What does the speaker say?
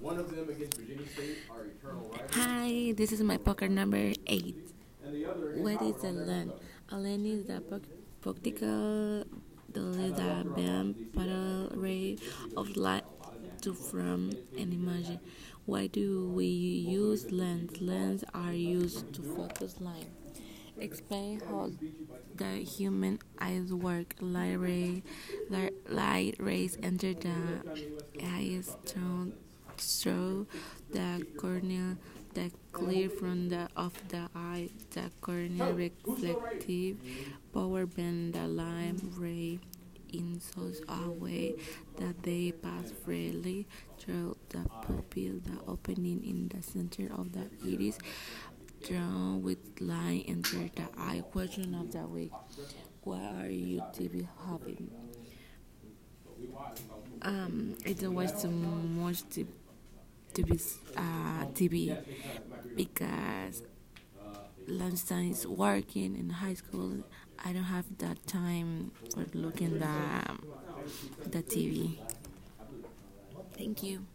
One of them against Virginia State, our eternal rival. Hi, this is my poker number eight. And the other What is a land? A land is the practical the band parallel ray of light to from an image. Why do we use lens? Lenses are used to focus light. Explain how the human eyes work. Light, ray, light, light rays enter the eyes through the cornea the clear from the of the eye, the cornea reflective power bend the light ray in such a way that they pass freely through the pupil, the opening in the center of the iris, drawn with line enter the eye. Question of the week: What are you TV having? Um, it's always too much to to be uh, TV because lunchtime is working in high school. I don't have that time for looking the the TV. Thank you.